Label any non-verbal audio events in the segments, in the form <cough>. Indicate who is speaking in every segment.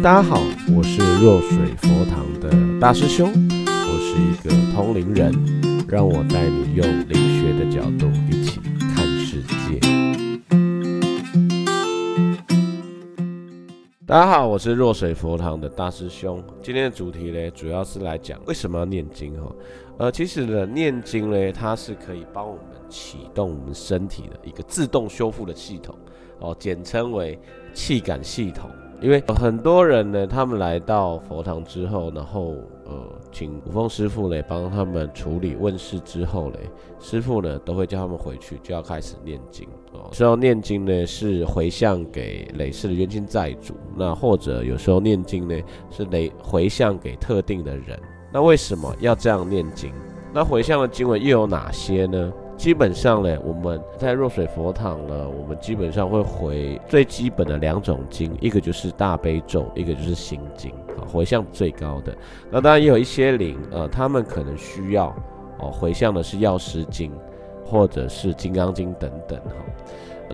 Speaker 1: 大家好，我是若水佛堂的大师兄，我是一个通灵人，让我带你用灵学的角度一起看世界。大家好，我是若水佛堂的大师兄，今天的主题呢，主要是来讲为什么要念经哈。呃，其实呢，念经呢，它是可以帮我们启动我们身体的一个自动修复的系统哦，简称为气感系统。因为很多人呢，他们来到佛堂之后，然后呃，请五峰师傅呢帮他们处理问事之后嘞，师傅呢都会叫他们回去就要开始念经哦。时候念经呢是回向给累世的冤亲债主，那或者有时候念经呢是累回向给特定的人。那为什么要这样念经？那回向的经文又有哪些呢？基本上呢，我们在若水佛堂呢，我们基本上会回最基本的两种经，一个就是大悲咒，一个就是心经啊，回向最高的。那当然也有一些灵，呃，他们可能需要哦回向的是药师经，或者是金刚经等等哈。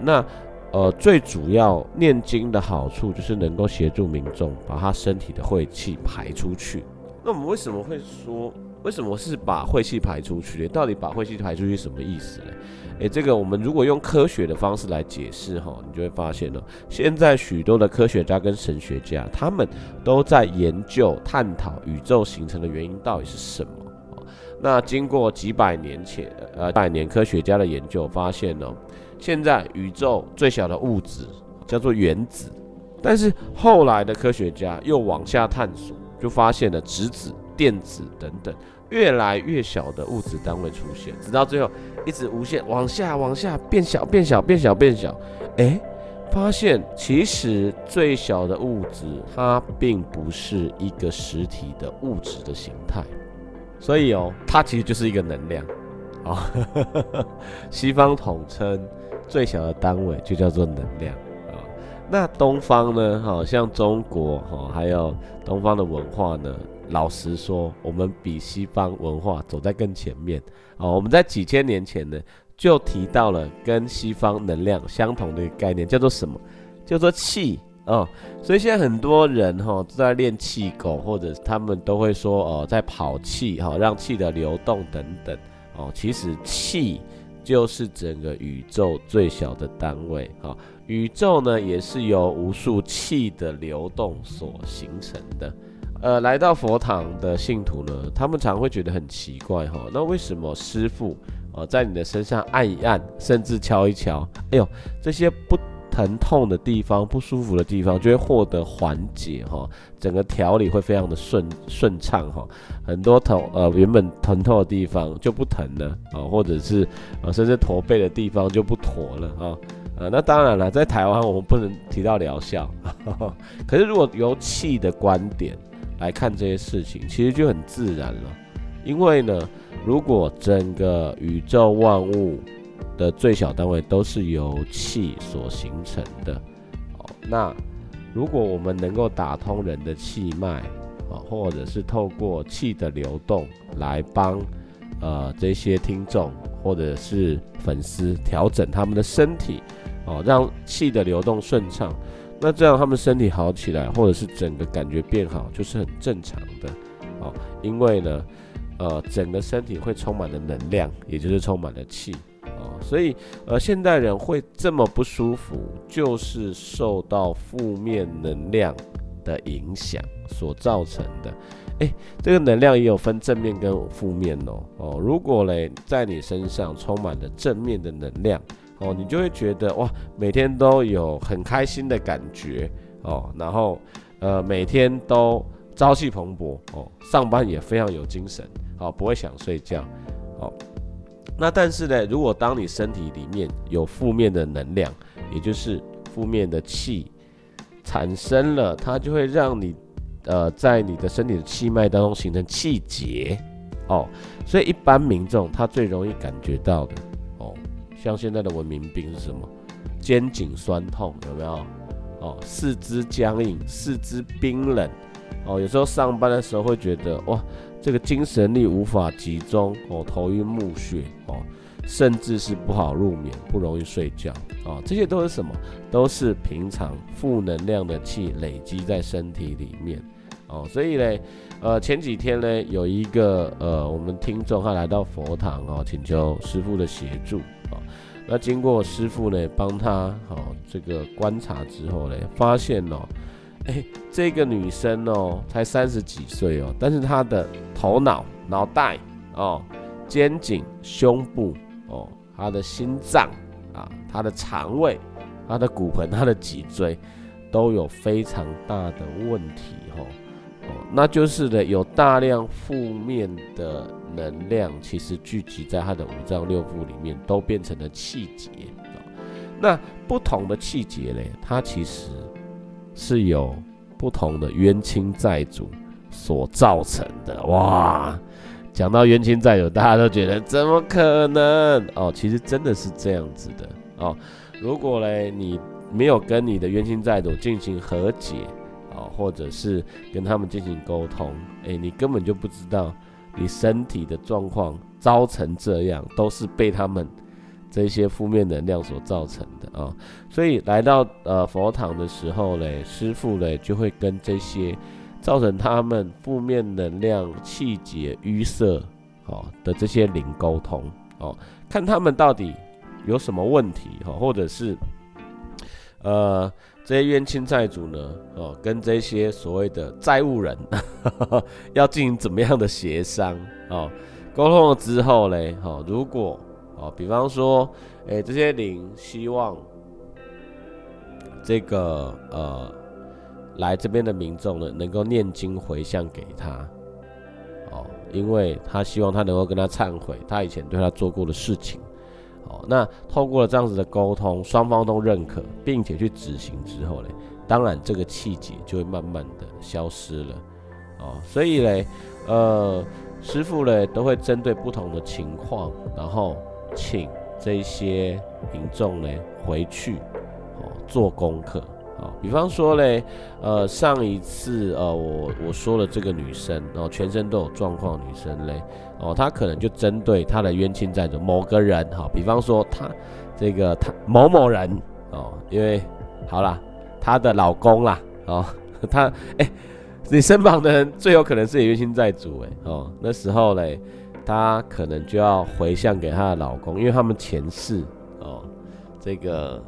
Speaker 1: 那呃，最主要念经的好处就是能够协助民众把他身体的晦气排出去。那我们为什么会说？为什么是把晦气排出去？到底把晦气排出去什么意思呢？诶，这个我们如果用科学的方式来解释哈，你就会发现呢，现在许多的科学家跟神学家，他们都在研究探讨宇宙形成的原因到底是什么。那经过几百年前呃百年科学家的研究，发现呢，现在宇宙最小的物质叫做原子，但是后来的科学家又往下探索，就发现了质子、电子等等。越来越小的物质单位出现，直到最后一直无限往下、往下变小、变小、变小、变小。哎，发现其实最小的物质它并不是一个实体的物质的形态，所以哦，它其实就是一个能量。哦，<laughs> 西方统称最小的单位就叫做能量。那东方呢？好像中国哈，还有东方的文化呢？老实说，我们比西方文化走在更前面哦。我们在几千年前呢，就提到了跟西方能量相同的一个概念，叫做什么？叫做气哦。所以现在很多人哈都在练气功，或者他们都会说哦，在跑气哈，让气的流动等等哦。其实气就是整个宇宙最小的单位哈。宇宙呢，也是由无数气的流动所形成的。呃，来到佛堂的信徒呢，他们常会觉得很奇怪哈，那为什么师傅呃在你的身上按一按，甚至敲一敲，哎呦，这些不疼痛的地方、不舒服的地方就会获得缓解哈，整个调理会非常的顺顺畅哈，很多疼呃原本疼痛的地方就不疼了啊，或者是呃甚至驼背的地方就不驼了啊，呃那当然了，在台湾我们不能提到疗效，<laughs> 可是如果由气的观点。来看这些事情，其实就很自然了。因为呢，如果整个宇宙万物的最小单位都是由气所形成的，哦，那如果我们能够打通人的气脉，啊，或者是透过气的流动来帮呃这些听众或者是粉丝调整他们的身体，哦，让气的流动顺畅。那这样他们身体好起来，或者是整个感觉变好，就是很正常的，哦，因为呢，呃，整个身体会充满了能量，也就是充满了气，哦，所以呃，现代人会这么不舒服，就是受到负面能量的影响所造成的。诶，这个能量也有分正面跟负面哦，哦，如果嘞在你身上充满了正面的能量。哦，你就会觉得哇，每天都有很开心的感觉哦，然后呃，每天都朝气蓬勃哦，上班也非常有精神，哦，不会想睡觉，哦，那但是呢，如果当你身体里面有负面的能量，也就是负面的气产生了，它就会让你呃，在你的身体的气脉当中形成气结，哦，所以一般民众他最容易感觉到的。像现在的文明病是什么？肩颈酸痛有没有？哦，四肢僵硬，四肢冰冷。哦，有时候上班的时候会觉得哇，这个精神力无法集中。哦，头晕目眩。哦，甚至是不好入眠，不容易睡觉哦，这些都是什么？都是平常负能量的气累积在身体里面哦。所以呢，呃，前几天呢，有一个呃，我们听众他来到佛堂哦，请求师傅的协助啊。那经过师傅呢帮他哦这个观察之后呢，发现哦，哎，这个女生哦才三十几岁哦，但是她的头脑、脑袋哦、肩颈、胸部。哦，他的心脏啊，他的肠胃，他的骨盆，他的脊椎都有非常大的问题哦。哦，那就是呢，有大量负面的能量，其实聚集在他的五脏六腑里面，都变成了气结啊。那不同的气结呢，它其实是有不同的冤亲债主所造成的哇。讲到冤亲债主，大家都觉得怎么可能哦？其实真的是这样子的哦。如果嘞你没有跟你的冤亲债主进行和解哦，或者是跟他们进行沟通，诶，你根本就不知道你身体的状况糟成这样，都是被他们这些负面能量所造成的啊。所以来到呃佛堂的时候嘞，师傅嘞就会跟这些。造成他们负面能量、气结、淤塞，哦的这些灵沟通，哦，看他们到底有什么问题，哈，或者是，呃，这些冤亲债主呢，哦，跟这些所谓的债务人 <laughs> 要进行怎么样的协商，哦，沟通了之后嘞，哦，如果，哦，比方说，哎，这些灵希望这个，呃。来这边的民众呢，能够念经回向给他，哦，因为他希望他能够跟他忏悔他以前对他做过的事情，那透过了这样子的沟通，双方都认可，并且去执行之后呢，当然这个气节就会慢慢的消失了，哦，所以呢，呃，师傅呢都会针对不同的情况，然后请这些民众呢回去，哦，做功课。啊，比方说嘞，呃，上一次呃，我我说了这个女生，然后全身都有状况，女生嘞，哦，她可能就针对她的冤亲债主某个人，哈，比方说她这个她某某人，哦，因为好啦，她的老公啦，哦，她哎，你身旁的人最有可能是你冤亲债主，哎，哦，那时候嘞，她可能就要回向给她的老公，因为他们前世，哦，这个。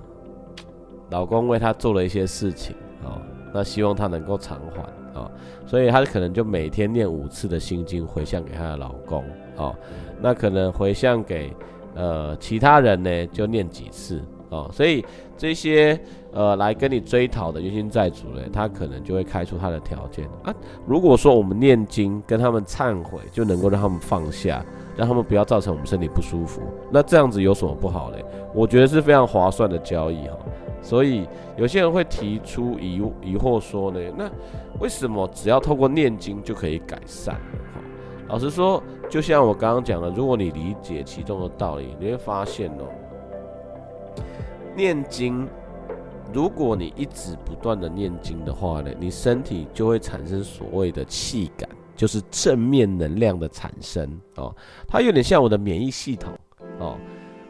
Speaker 1: 老公为她做了一些事情啊，那希望她能够偿还啊，所以她可能就每天念五次的心经回向给她的老公啊，那可能回向给呃其他人呢就念几次啊，所以这些呃来跟你追讨的冤亲债主呢，他可能就会开出他的条件啊。如果说我们念经跟他们忏悔，就能够让他们放下，让他们不要造成我们身体不舒服，那这样子有什么不好嘞？我觉得是非常划算的交易哈。所以有些人会提出疑疑惑说呢，那为什么只要透过念经就可以改善？哈，老实说，就像我刚刚讲的，如果你理解其中的道理，你会发现哦，念经，如果你一直不断的念经的话呢，你身体就会产生所谓的气感，就是正面能量的产生哦，它有点像我的免疫系统哦。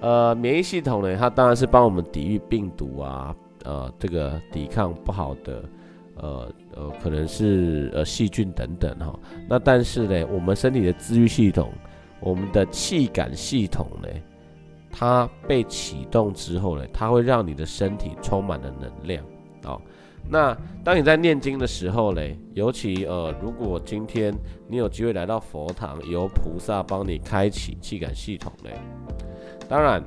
Speaker 1: 呃，免疫系统呢，它当然是帮我们抵御病毒啊，呃，这个抵抗不好的，呃呃，可能是呃细菌等等哈。那但是呢，我们身体的治愈系统，我们的气感系统呢，它被启动之后呢，它会让你的身体充满了能量啊。那当你在念经的时候呢，尤其呃，如果今天你有机会来到佛堂，由菩萨帮你开启气感系统呢。当然，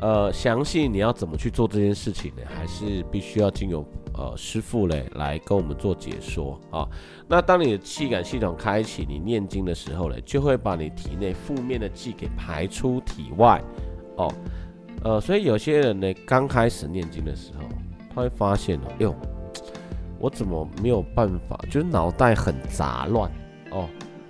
Speaker 1: 呃，详细你要怎么去做这件事情呢？还是必须要经由呃师傅嘞来跟我们做解说啊。那当你的气感系统开启，你念经的时候呢，就会把你体内负面的气给排出体外哦。呃，所以有些人呢，刚开始念经的时候，他会发现哦，哟，我怎么没有办法？就是脑袋很杂乱哦，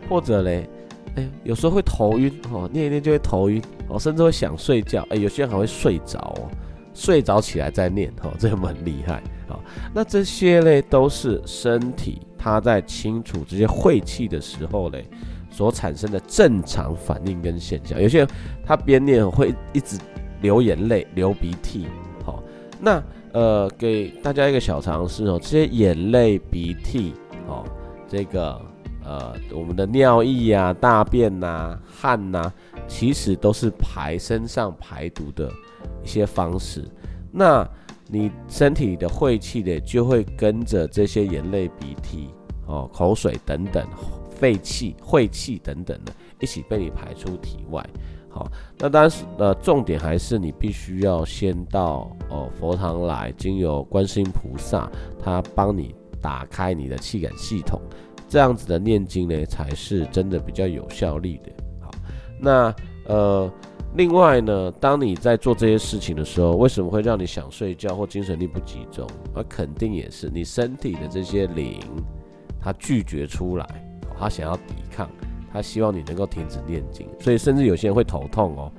Speaker 1: 或者嘞。哎，有时候会头晕哦，念一念就会头晕哦，甚至会想睡觉。哎，有些人还会睡着哦，睡着起来再念哦，这个很厉害啊。那这些嘞都是身体它在清除这些晦气的时候嘞所产生的正常反应跟现象。有些人他边念会一直流眼泪、流鼻涕，好，那呃给大家一个小常识哦，这些眼泪、鼻涕，哦，这个呃我们的尿液啊、大便呐、汗呐，其实都是排身上排毒的一些方式。那你身体的晦气的就会跟着这些眼泪、鼻涕、哦口水等等废气、晦气等等的一起被你排出体外。好，那当然是呃重点还是你必须要先到哦佛堂来，经由观世音菩萨他帮你打开你的气感系统，这样子的念经呢才是真的比较有效力的。好，那呃。另外呢，当你在做这些事情的时候，为什么会让你想睡觉或精神力不集中？那肯定也是你身体的这些灵，它拒绝出来，它想要抵抗，它希望你能够停止念经，所以甚至有些人会头痛哦，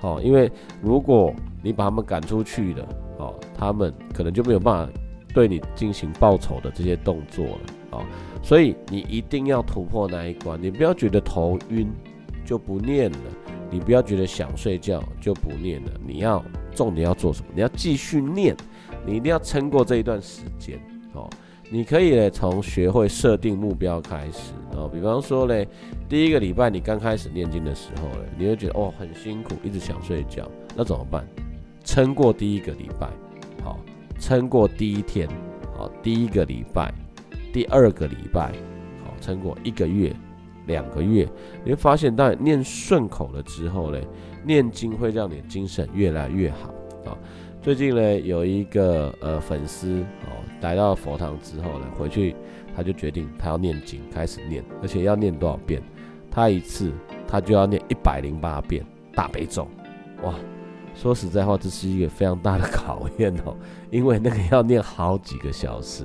Speaker 1: 哦，因为如果你把他们赶出去了，哦，他们可能就没有办法对你进行报仇的这些动作了，哦，所以你一定要突破那一关，你不要觉得头晕就不念了。你不要觉得想睡觉就不念了，你要重点要做什么？你要继续念，你一定要撑过这一段时间哦。你可以呢从学会设定目标开始哦，比方说嘞，第一个礼拜你刚开始念经的时候嘞，你会觉得哦很辛苦，一直想睡觉，那怎么办？撑过第一个礼拜，好，撑过第一天，好，第一个礼拜，第二个礼拜，好，撑过一个月。两个月，你会发现，当你念顺口了之后呢，念经会让你精神越来越好啊。最近呢，有一个呃粉丝哦，来到佛堂之后呢，回去他就决定他要念经，开始念，而且要念多少遍？他一次他就要念一百零八遍大悲咒，哇！说实在话，这是一个非常大的考验哦，<laughs> 因为那个要念好几个小时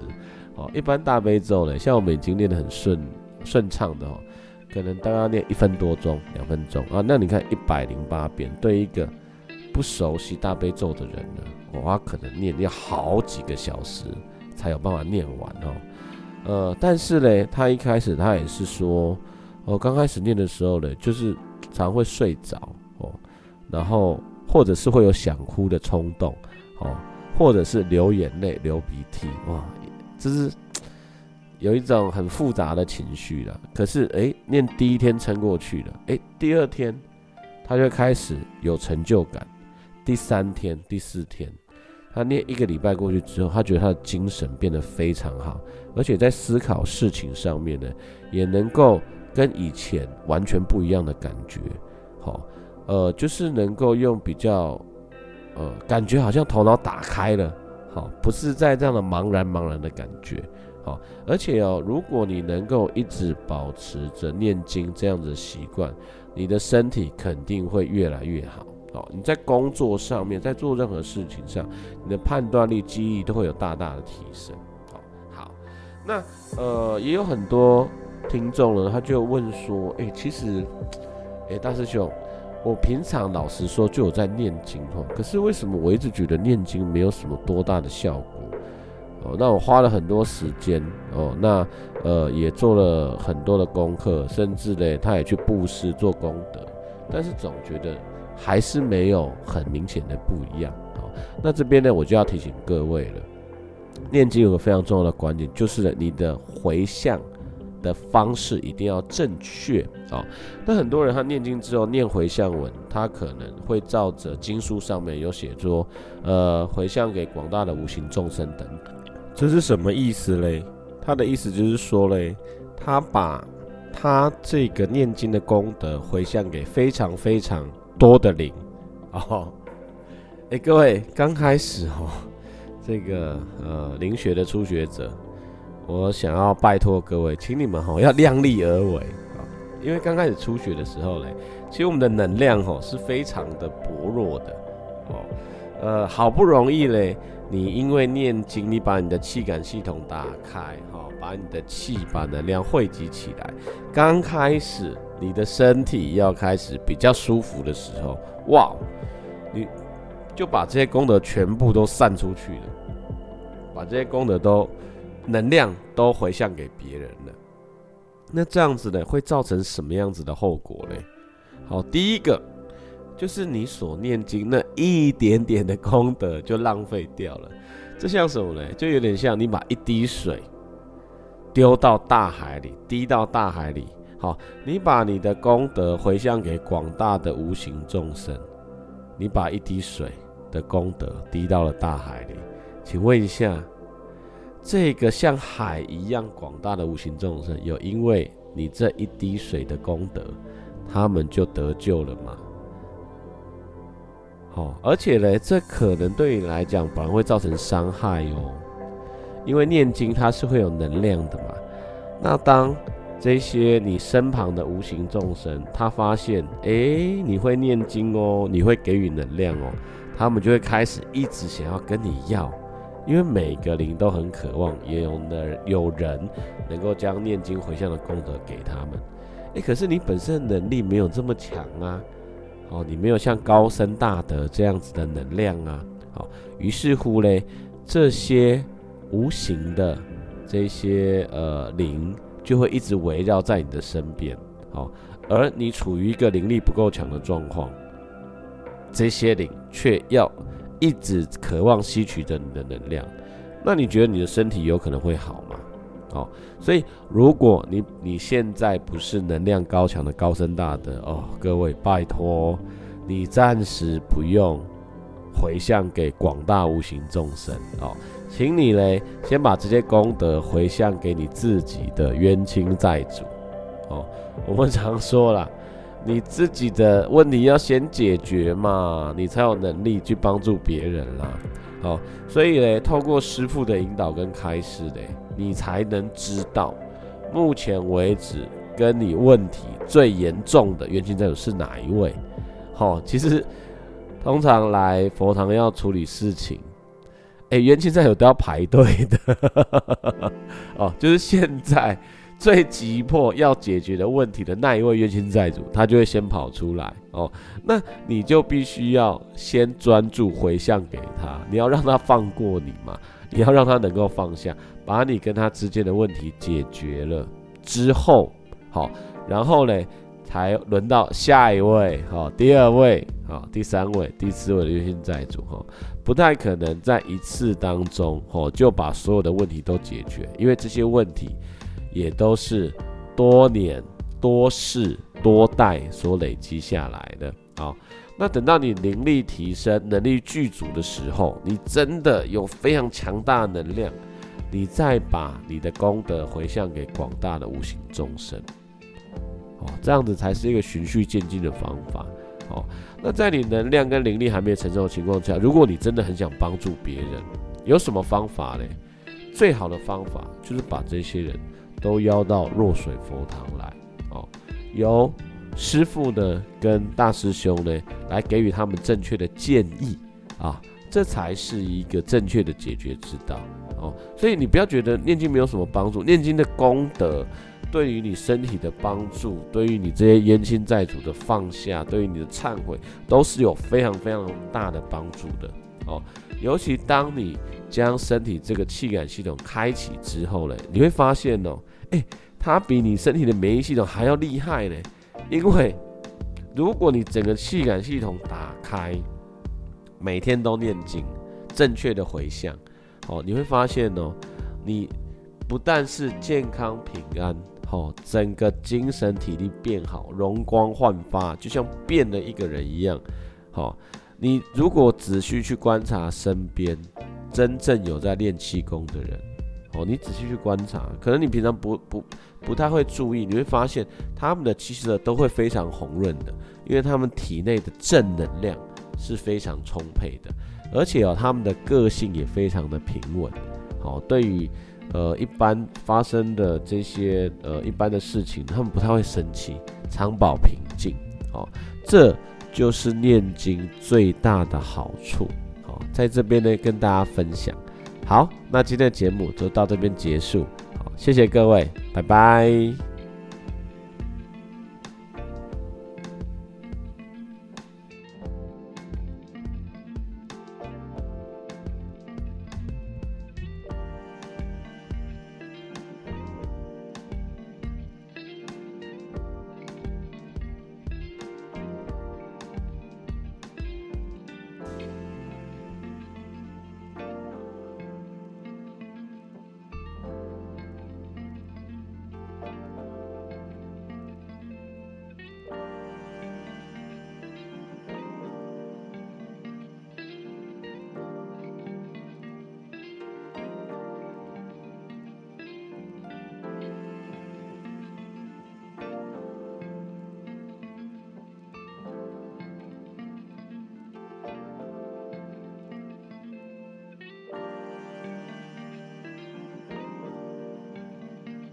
Speaker 1: 哦。一般大悲咒呢，像我们已经念得很顺顺畅的哦。可能大概念一分多钟、两分钟啊，那你看一百零八遍，对一个不熟悉大悲咒的人呢，哇，可能念要好几个小时才有办法念完哦。呃，但是呢，他一开始他也是说，哦，刚开始念的时候呢，就是常会睡着哦，然后或者是会有想哭的冲动哦，或者是流眼泪、流鼻涕，哇，这是。<tsk> 有一种很复杂的情绪了，可是诶，念第一天撑过去了，诶，第二天他就开始有成就感，第三天、第四天，他念一个礼拜过去之后，他觉得他的精神变得非常好，而且在思考事情上面呢，也能够跟以前完全不一样的感觉，好，呃，就是能够用比较，呃，感觉好像头脑打开了，好，不是在这样的茫然茫然的感觉。好，而且哦，如果你能够一直保持着念经这样子的习惯，你的身体肯定会越来越好。好，你在工作上面，在做任何事情上，你的判断力、记忆都会有大大的提升。好，好，那呃，也有很多听众呢，他就问说，哎，其实，哎，大师兄，我平常老实说就有在念经哦，可是为什么我一直觉得念经没有什么多大的效果？哦，那我花了很多时间哦，那呃也做了很多的功课，甚至呢，他也去布施做功德，但是总觉得还是没有很明显的不一样。好，那这边呢，我就要提醒各位了，念经有个非常重要的观点，就是你的回向的方式一定要正确啊。那很多人他念经之后念回向文，他可能会照着经书上面有写作，呃，回向给广大的无形众生等等。这是什么意思嘞？他的意思就是说嘞，他把他这个念经的功德回向给非常非常多的灵哦。哎，各位刚开始哦，这个呃灵学的初学者，我想要拜托各位，请你们哈要量力而为啊，因为刚开始初学的时候嘞，其实我们的能量哈是非常的薄弱的哦，呃，好不容易嘞。你因为念经，你把你的气感系统打开，哈，把你的气、把能量汇集起来。刚开始你的身体要开始比较舒服的时候，哇，你就把这些功德全部都散出去了，把这些功德都能量都回向给别人了。那这样子呢，会造成什么样子的后果呢？好，第一个就是你所念经那一点点的功德就浪费掉了。这像什么呢？就有点像你把一滴水丢到大海里，滴到大海里。好，你把你的功德回向给广大的无形众生，你把一滴水的功德滴到了大海里。请问一下，这个像海一样广大的无形众生，有因为你这一滴水的功德，他们就得救了吗？好，而且呢，这可能对你来讲反而会造成伤害哦，因为念经它是会有能量的嘛。那当这些你身旁的无形众生，他发现，哎，你会念经哦，你会给予能量哦，他们就会开始一直想要跟你要，因为每个灵都很渴望，也有人有人能够将念经回向的功德给他们。哎，可是你本身的能力没有这么强啊。哦，你没有像高僧大德这样子的能量啊，好，于是乎嘞，这些无形的这些呃灵就会一直围绕在你的身边，好，而你处于一个灵力不够强的状况，这些灵却要一直渴望吸取着你的能量，那你觉得你的身体有可能会好吗？哦，所以如果你你现在不是能量高强的高僧大德哦，各位拜托，你暂时不用回向给广大无形众生哦，请你嘞先把这些功德回向给你自己的冤亲债主哦。我们常说了，你自己的问题要先解决嘛，你才有能力去帮助别人啦。好，所以嘞，透过师傅的引导跟开示嘞。你才能知道，目前为止跟你问题最严重的冤亲债主是哪一位？好，其实通常来佛堂要处理事情，哎，冤亲债主都要排队的。<laughs> 哦，就是现在最急迫要解决的问题的那一位冤亲债主，他就会先跑出来。哦，那你就必须要先专注回向给他，你要让他放过你嘛。你要让他能够放下，把你跟他之间的问题解决了之后，好，然后呢，才轮到下一位，好，第二位，好，第三位、第四位的冤亲债主，哈，不太可能在一次当中，哦，就把所有的问题都解决，因为这些问题也都是多年、多世、多代所累积下来的，好。那等到你灵力提升、能力具足的时候，你真的有非常强大的能量，你再把你的功德回向给广大的无形众生，哦，这样子才是一个循序渐进的方法。哦，那在你能量跟灵力还没有成熟的情况下，如果你真的很想帮助别人，有什么方法呢？最好的方法就是把这些人都邀到弱水佛堂来，哦，由。师傅呢，跟大师兄呢，来给予他们正确的建议啊，这才是一个正确的解决之道哦。所以你不要觉得念经没有什么帮助，念经的功德对于你身体的帮助，对于你这些冤亲债主的放下，对于你的忏悔，都是有非常非常大的帮助的哦。尤其当你将身体这个气感系统开启之后呢，你会发现哦，诶，它比你身体的免疫系统还要厉害呢。因为如果你整个气感系统打开，每天都念经，正确的回向，哦，你会发现哦，你不但是健康平安，哦，整个精神体力变好，容光焕发，就像变了一个人一样，好，你如果仔细去观察身边真正有在练气功的人。哦，你仔细去观察，可能你平常不不不太会注意，你会发现他们的气色都会非常红润的，因为他们体内的正能量是非常充沛的，而且哦，他们的个性也非常的平稳。好，对于呃一般发生的这些呃一般的事情，他们不太会生气，常保平静。好，这就是念经最大的好处。好，在这边呢跟大家分享。好，那今天的节目就到这边结束。好，谢谢各位，拜拜。